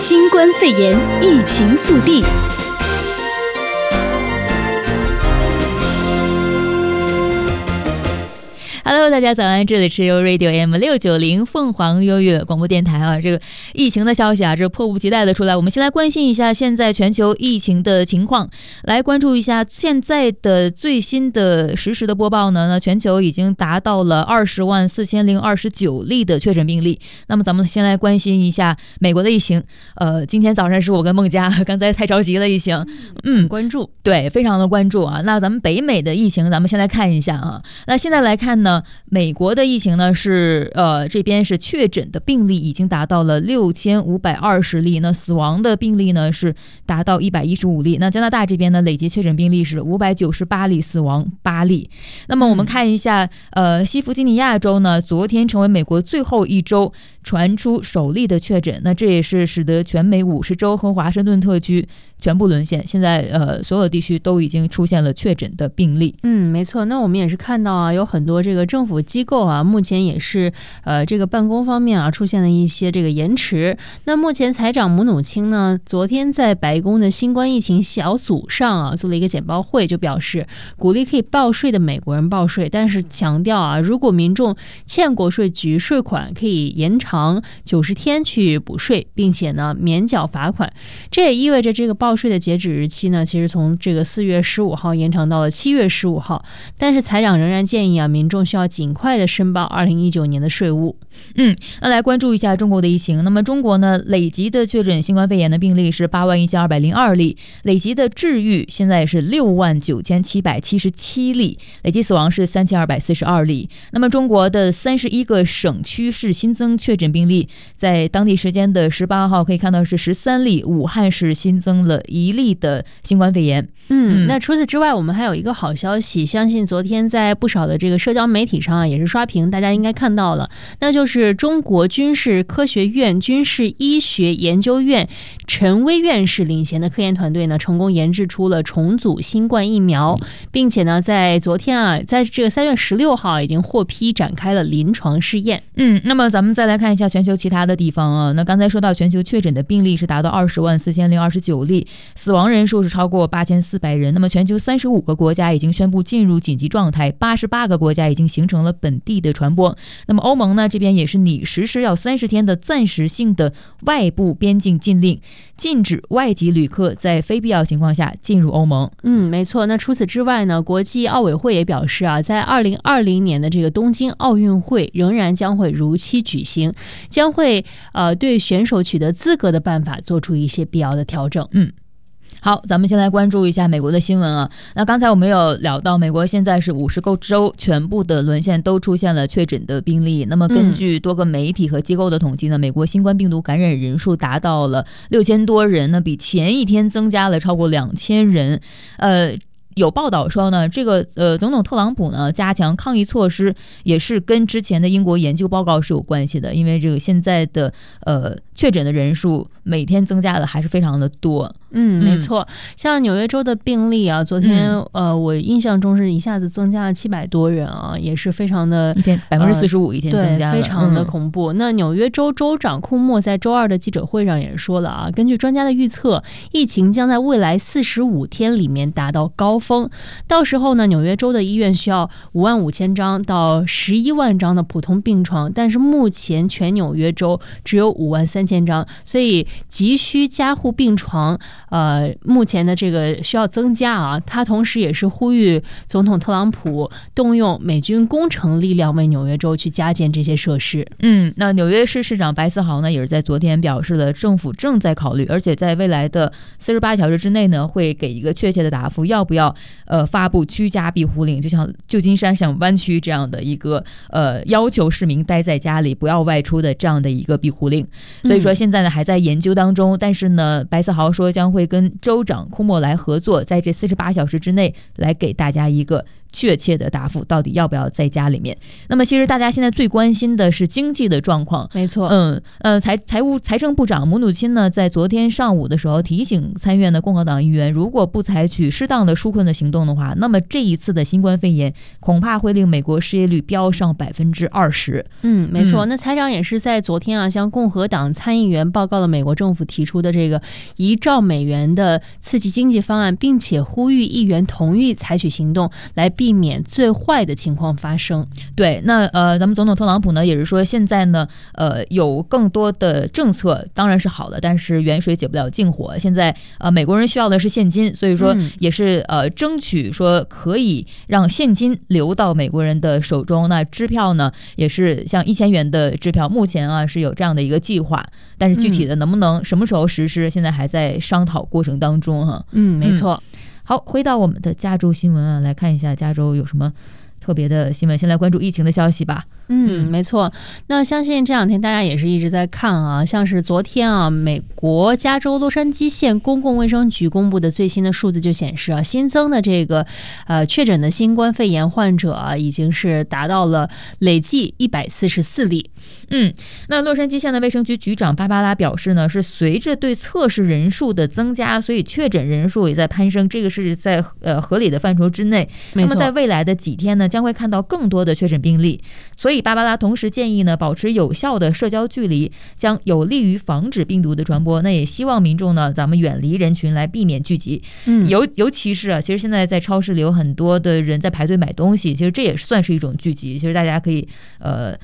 新冠肺炎疫情速递。Hello，大家早安！这里是由 Radio M 六九零凤凰优悦广播电台啊，这个疫情的消息啊，这迫不及待的出来。我们先来关心一下现在全球疫情的情况，来关注一下现在的最新的实时的播报呢。那全球已经达到了二十万四千零二十九例的确诊病例。那么咱们先来关心一下美国的疫情。呃，今天早上是我跟孟佳，刚才太着急了，疫情，嗯，关注，对，非常的关注啊。那咱们北美的疫情，咱们先来看一下啊。那现在来看呢。美国的疫情呢是呃，这边是确诊的病例已经达到了六千五百二十例，那死亡的病例呢是达到一百一十五例。那加拿大这边呢累计确诊病例是五百九十八例，死亡八例。那么我们看一下，呃，西弗吉尼亚州呢昨天成为美国最后一周传出首例的确诊，那这也是使得全美五十州和华盛顿特区全部沦陷。现在呃，所有地区都已经出现了确诊的病例。嗯，没错。那我们也是看到啊，有很多这个政府机构啊，目前也是呃，这个办公方面啊，出现了一些这个延迟。那目前财长姆努钦呢，昨天在白宫的新冠疫情小组上啊，做了一个简报会，就表示鼓励可以报税的美国人报税，但是强调啊，如果民众欠国税局税款，可以延长九十天去补税，并且呢免缴罚款。这也意味着这个报税的截止日期呢，其实从这个四月十五号延长到了七月十五号。但是财长仍然建议啊，民众需要尽快的申报二零一九年的税务。嗯，那来关注一下中国的疫情。那么中国呢，累计的确诊新冠肺炎的病例是八万一千二百零二例，累计的治愈现在是六万九千七百七十七例，累计死亡是三千二百四十二例。那么中国的三十一个省区市新增确诊病例，在当地时间的十八号可以看到是十三例，武汉市新增了一例的新冠肺炎。嗯，那除此之外，我们还有一个好消息，相信昨天在不少的这个社交媒媒体上啊，也是刷屏，大家应该看到了，那就是中国军事科学院军事医学研究院陈薇院士领衔的科研团队呢，成功研制出了重组新冠疫苗，并且呢，在昨天啊，在这个三月十六号已经获批展开了临床试验。嗯，那么咱们再来看一下全球其他的地方啊，那刚才说到全球确诊的病例是达到二十万四千零二十九例，死亡人数是超过八千四。百人。那么，全球三十五个国家已经宣布进入紧急状态，八十八个国家已经形成了本地的传播。那么，欧盟呢这边也是拟实施要三十天的暂时性的外部边境禁令，禁止外籍旅客在非必要情况下进入欧盟。嗯，没错。那除此之外呢，国际奥委会也表示啊，在二零二零年的这个东京奥运会仍然将会如期举行，将会呃对选手取得资格的办法做出一些必要的调整。嗯。好，咱们先来关注一下美国的新闻啊。那刚才我们有聊到，美国现在是五十个州全部的沦陷，都出现了确诊的病例。那么根据多个媒体和机构的统计呢，美国新冠病毒感染人数达到了六千多人，呢比前一天增加了超过两千人。呃，有报道说呢，这个呃，总统特朗普呢加强抗疫措施，也是跟之前的英国研究报告是有关系的，因为这个现在的呃确诊的人数每天增加的还是非常的多。嗯，没错，像纽约州的病例啊，昨天、嗯、呃，我印象中是一下子增加了七百多人啊，也是非常的一天百分之四十五一天增加，非常的恐怖。嗯、那纽约州州长库莫在周二的记者会上也说了啊，根据专家的预测，疫情将在未来四十五天里面达到高峰，到时候呢，纽约州的医院需要五万五千张到十一万张的普通病床，但是目前全纽约州只有五万三千张，所以急需加护病床。呃，目前的这个需要增加啊，他同时也是呼吁总统特朗普动用美军工程力量为纽约州去加建这些设施。嗯，那纽约市市长白思豪呢，也是在昨天表示了，政府正在考虑，而且在未来的四十八小时之内呢，会给一个确切的答复，要不要呃发布居家庇护令，就像旧金山、像湾区这样的一个呃要求市民待在家里不要外出的这样的一个庇护令。所以说现在呢还在研究当中，但是呢，白思豪说将会。跟州长库莫来合作，在这四十八小时之内来给大家一个确切的答复，到底要不要在家里面。那么，其实大家现在最关心的是经济的状况。没错，嗯呃，财财务财政部长姆努钦呢，在昨天上午的时候提醒参院的共和党议员，如果不采取适当的纾困的行动的话，那么这一次的新冠肺炎恐怕会令美国失业率飙上百分之二十。嗯，没错。那财长也是在昨天啊，向共和党参议员报告了美国政府提出的这个一兆美元的刺激经济方案，并且呼吁议员同意采取行动来避免最坏的情况发生。对，那呃，咱们总统特朗普呢也是说，现在呢，呃，有更多的政策当然是好的，但是远水解不了近火。现在呃，美国人需要的是现金，所以说也是呃，争取说可以让现金流到美国人的手中。那支票呢，也是像一千元的支票，目前啊是有这样的一个计划，但是具体的能不能什么时候实施，现在还在商讨过程当中哈。嗯，没错。好，回到我们的加州新闻啊，来看一下加州有什么特别的新闻。先来关注疫情的消息吧。嗯，没错。那相信这两天大家也是一直在看啊，像是昨天啊，美国加州洛杉矶县公共卫生局公布的最新的数字就显示啊，新增的这个呃确诊的新冠肺炎患者啊，已经是达到了累计一百四十四例。嗯，那洛杉矶县的卫生局局长芭芭拉表示呢，是随着对测试人数的增加，所以确诊人数也在攀升，这个是在呃合理的范畴之内。那么在未来的几天呢，将会看到更多的确诊病例，所以。芭芭拉同时建议呢，保持有效的社交距离，将有利于防止病毒的传播。那也希望民众呢，咱们远离人群来避免聚集。嗯，尤尤其是啊，其实现在在超市里有很多的人在排队买东西，其实这也算是一种聚集。其实大家可以呃。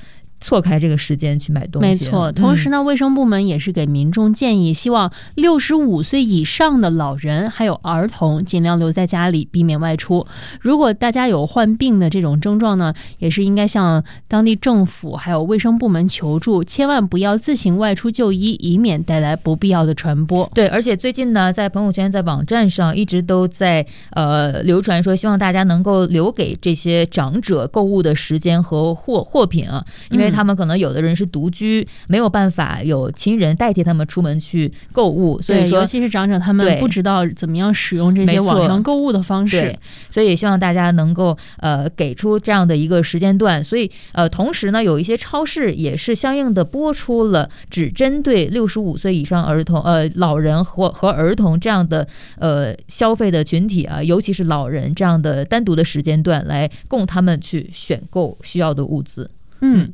错开这个时间去买东西。没错，同时呢，卫生部门也是给民众建议，希望六十五岁以上的老人还有儿童尽量留在家里，避免外出。如果大家有患病的这种症状呢，也是应该向当地政府还有卫生部门求助，千万不要自行外出就医，以免带来不必要的传播。对，而且最近呢，在朋友圈、在网站上一直都在呃流传说，希望大家能够留给这些长者购物的时间和货货品啊，因为。他们可能有的人是独居，没有办法有亲人代替他们出门去购物，所以说尤其是长者，他们不知道怎么样使用这些网上购物的方式，所以也希望大家能够呃给出这样的一个时间段。所以呃，同时呢，有一些超市也是相应的播出了只针对六十五岁以上儿童、呃老人和和儿童这样的呃消费的群体啊，尤其是老人这样的单独的时间段，来供他们去选购需要的物资。嗯。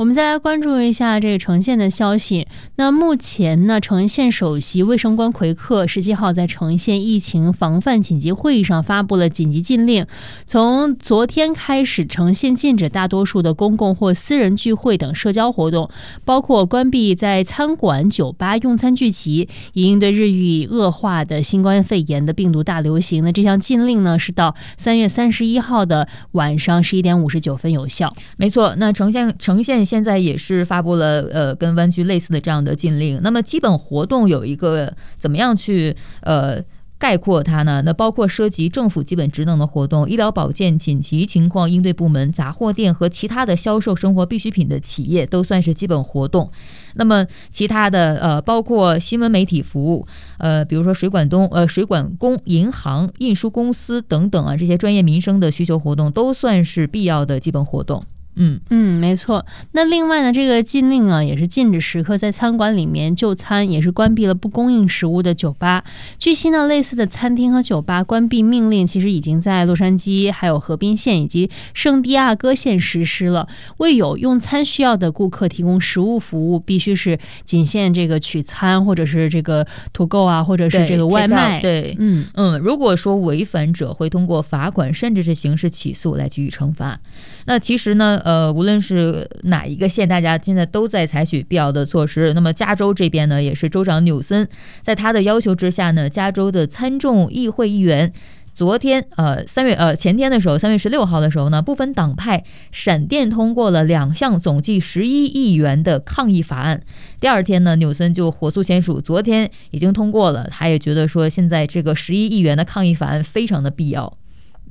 我们再来关注一下这个橙县的消息。那目前呢，橙县首席卫生官魁克十七号在橙县疫情防范紧急会议上发布了紧急禁令。从昨天开始，橙县禁止大多数的公共或私人聚会等社交活动，包括关闭在餐馆、酒吧用餐聚集，以应对日益恶化的新冠肺炎的病毒大流行。那这项禁令呢，是到三月三十一号的晚上十一点五十九分有效。没错，那橙县橙县。现在也是发布了呃跟湾区类似的这样的禁令，那么基本活动有一个怎么样去呃概括它呢？那包括涉及政府基本职能的活动、医疗保健紧急情况应对部门、杂货店和其他的销售生活必需品的企业都算是基本活动。那么其他的呃包括新闻媒体服务，呃比如说水管东呃水管工、银行、运输公司等等啊这些专业民生的需求活动都算是必要的基本活动。嗯嗯，没错。那另外呢，这个禁令啊，也是禁止食客在餐馆里面就餐，也是关闭了不供应食物的酒吧。据悉呢，类似的餐厅和酒吧关闭命令，其实已经在洛杉矶、还有河滨县以及圣地亚哥县实施了。为有用餐需要的顾客提供食物服务，必须是仅限这个取餐，或者是这个 to go 啊，或者是这个外卖。对，对嗯嗯，如果说违反者会通过罚款，甚至是刑事起诉来给予惩罚。那其实呢，呃，呃无论是哪一个县，大家现在都在采取必要的措施。那么加州这边呢，也是州长纽森在他的要求之下呢，加州的参众议会议员昨天，呃，三月呃前天的时候，三月十六号的时候呢，不分党派闪电通过了两项总计十一亿元的抗议法案。第二天呢，纽森就火速签署，昨天已经通过了。他也觉得说，现在这个十一亿元的抗议法案非常的必要。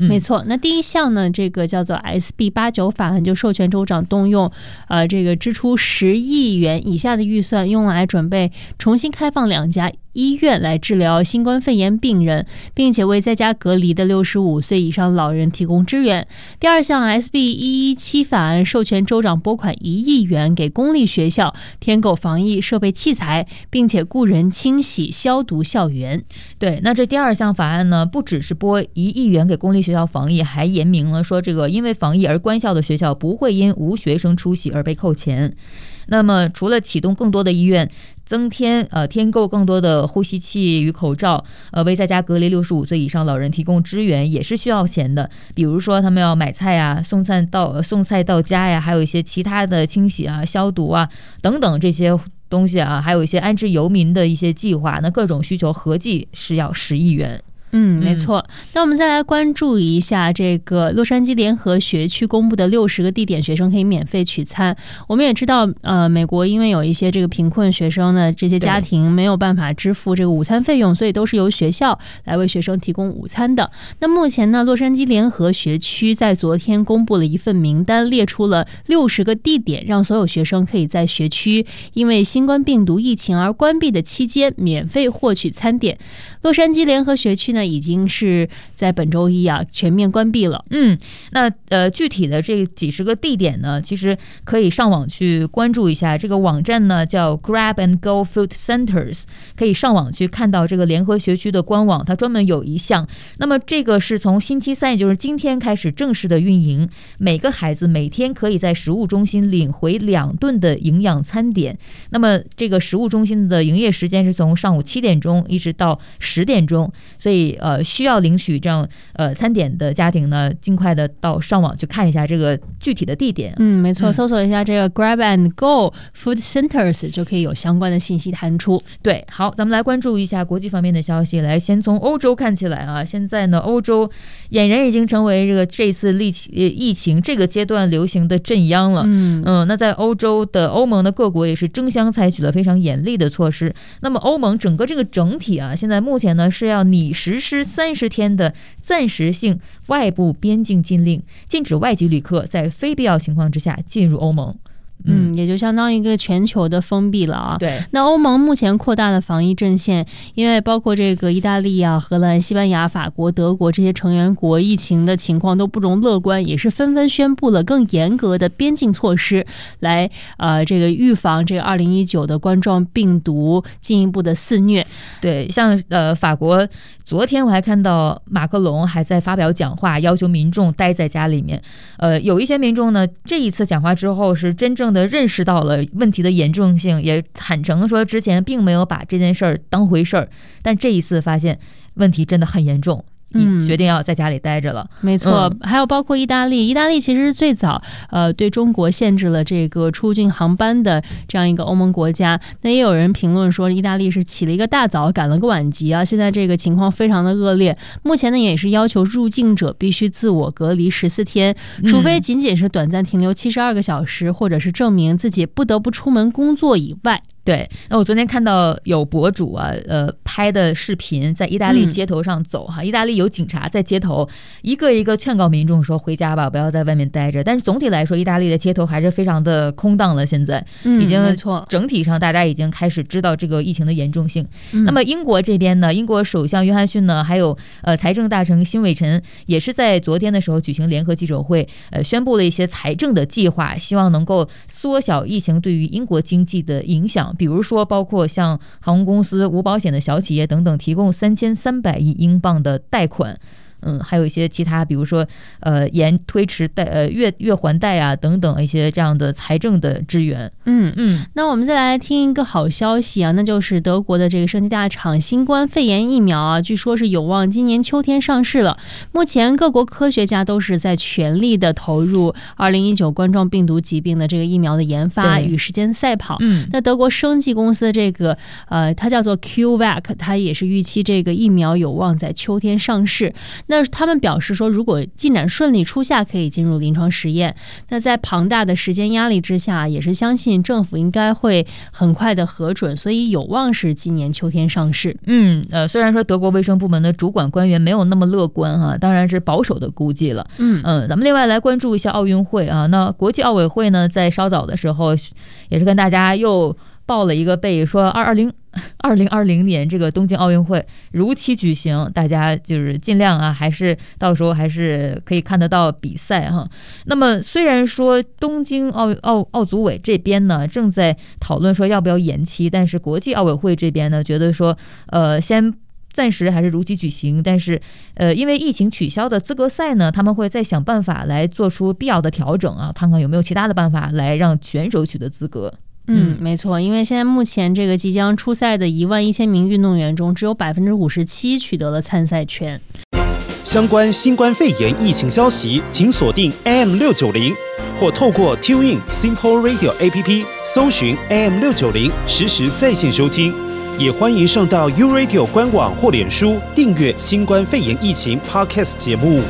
没错，那第一项呢，这个叫做 SB 八九法案，就授权州长动用，呃，这个支出十亿元以下的预算，用来准备重新开放两家医院来治疗新冠肺炎病人，并且为在家隔离的六十五岁以上老人提供支援。第二项 SB 一一七法案授权州长拨款一亿元给公立学校添购防疫设备器材，并且雇人清洗消毒校园。对，那这第二项法案呢，不只是拨一亿元给公立学校防疫，还严明了说，这个因为防疫而关校的学校不会因无学生出席而被扣钱。那么，除了启动更多的医院，增添呃添购更多的呼吸器与口罩，呃为在家隔离六十五岁以上老人提供支援，也是需要钱的。比如说，他们要买菜啊，送餐到送菜到家呀，还有一些其他的清洗啊、消毒啊等等这些东西啊，还有一些安置游民的一些计划，那各种需求合计是要十亿元。嗯，没错。那我们再来关注一下这个洛杉矶联合学区公布的六十个地点，学生可以免费取餐。我们也知道，呃，美国因为有一些这个贫困学生呢，这些家庭没有办法支付这个午餐费用，所以都是由学校来为学生提供午餐的。那目前呢，洛杉矶联合学区在昨天公布了一份名单，列出了六十个地点，让所有学生可以在学区因为新冠病毒疫情而关闭的期间免费获取餐点。洛杉矶联合学区呢，那已经是在本周一啊全面关闭了。嗯，那呃具体的这几十个地点呢，其实可以上网去关注一下。这个网站呢叫 Grab and Go Food Centers，可以上网去看到这个联合学区的官网，它专门有一项。那么这个是从星期三，也就是今天开始正式的运营。每个孩子每天可以在食物中心领回两顿的营养餐点。那么这个食物中心的营业时间是从上午七点钟一直到十点钟，所以。呃，需要领取这样呃餐点的家庭呢，尽快的到上网去看一下这个具体的地点。嗯，没错，搜索一下这个 Grab and Go Food Centers 就可以有相关的信息弹出。对，好，咱们来关注一下国际方面的消息。来，先从欧洲看起来啊，现在呢，欧洲俨然已经成为这个这次疫情疫情这个阶段流行的镇央了。嗯嗯，那在欧洲的欧盟的各国也是争相采取了非常严厉的措施。那么欧盟整个这个整体啊，现在目前呢是要拟实。实施三十天的暂时性外部边境禁令，禁止外籍旅客在非必要情况之下进入欧盟。嗯，也就相当于一个全球的封闭了啊。对，那欧盟目前扩大了防疫阵线，因为包括这个意大利啊、荷兰、西班牙、法国、德国这些成员国，疫情的情况都不容乐观，也是纷纷宣布了更严格的边境措施，来呃这个预防这个二零一九的冠状病毒进一步的肆虐。对，像呃法国。昨天我还看到马克龙还在发表讲话，要求民众待在家里面。呃，有一些民众呢，这一次讲话之后是真正的认识到了问题的严重性，也坦诚说之前并没有把这件事儿当回事儿，但这一次发现问题真的很严重。嗯，决定要在家里待着了。没错，还有包括意大利，意大利其实是最早呃对中国限制了这个出境航班的这样一个欧盟国家。那也有人评论说，意大利是起了一个大早，赶了个晚集啊。现在这个情况非常的恶劣。目前呢，也是要求入境者必须自我隔离十四天，除非仅仅是短暂停留七十二个小时，或者是证明自己不得不出门工作以外。对，那我昨天看到有博主啊，呃，拍的视频在意大利街头上走哈，意大利有警察在街头一个一个劝告民众说回家吧，不要在外面待着。但是总体来说，意大利的街头还是非常的空荡了。现在已经没错，整体上大家已经开始知道这个疫情的严重性。那么英国这边呢，英国首相约翰逊呢，还有呃财政大臣辛伟臣也是在昨天的时候举行联合记者会，呃，宣布了一些财政的计划，希望能够缩小疫情对于英国经济的影响。比如说，包括像航空公司、无保险的小企业等等，提供三千三百亿英镑的贷款。嗯，还有一些其他，比如说，呃，延推迟贷，呃，月月还贷啊，等等一些这样的财政的支援。嗯嗯。那我们再来听一个好消息啊，那就是德国的这个生技大厂新冠肺炎疫苗啊，据说是有望今年秋天上市了。目前各国科学家都是在全力的投入二零一九冠状病毒疾病的这个疫苗的研发与时间赛跑。嗯。那德国生技公司的这个呃，它叫做 CureVac，它也是预期这个疫苗有望在秋天上市。那他们表示说，如果进展顺利，初夏可以进入临床实验。那在庞大的时间压力之下，也是相信政府应该会很快的核准，所以有望是今年秋天上市。嗯，呃，虽然说德国卫生部门的主管官员没有那么乐观哈，当然是保守的估计了。嗯嗯，咱们另外来关注一下奥运会啊，那国际奥委会呢，在稍早的时候也是跟大家又报了一个备，说二二零。二零二零年这个东京奥运会如期举行，大家就是尽量啊，还是到时候还是可以看得到比赛哈。那么虽然说东京奥奥奥组委这边呢正在讨论说要不要延期，但是国际奥委会这边呢觉得说呃先暂时还是如期举行，但是呃因为疫情取消的资格赛呢，他们会再想办法来做出必要的调整啊，看看有没有其他的办法来让选手取得资格。嗯，没错，因为现在目前这个即将出赛的一万一千名运动员中，只有百分之五十七取得了参赛权。相关新冠肺炎疫情消息，请锁定 AM 六九零，或透过 TuneIn Simple Radio APP 搜寻 AM 六九零，实时在线收听。也欢迎上到 U Radio 官网或脸书订阅新冠肺炎疫情 Podcast 节目。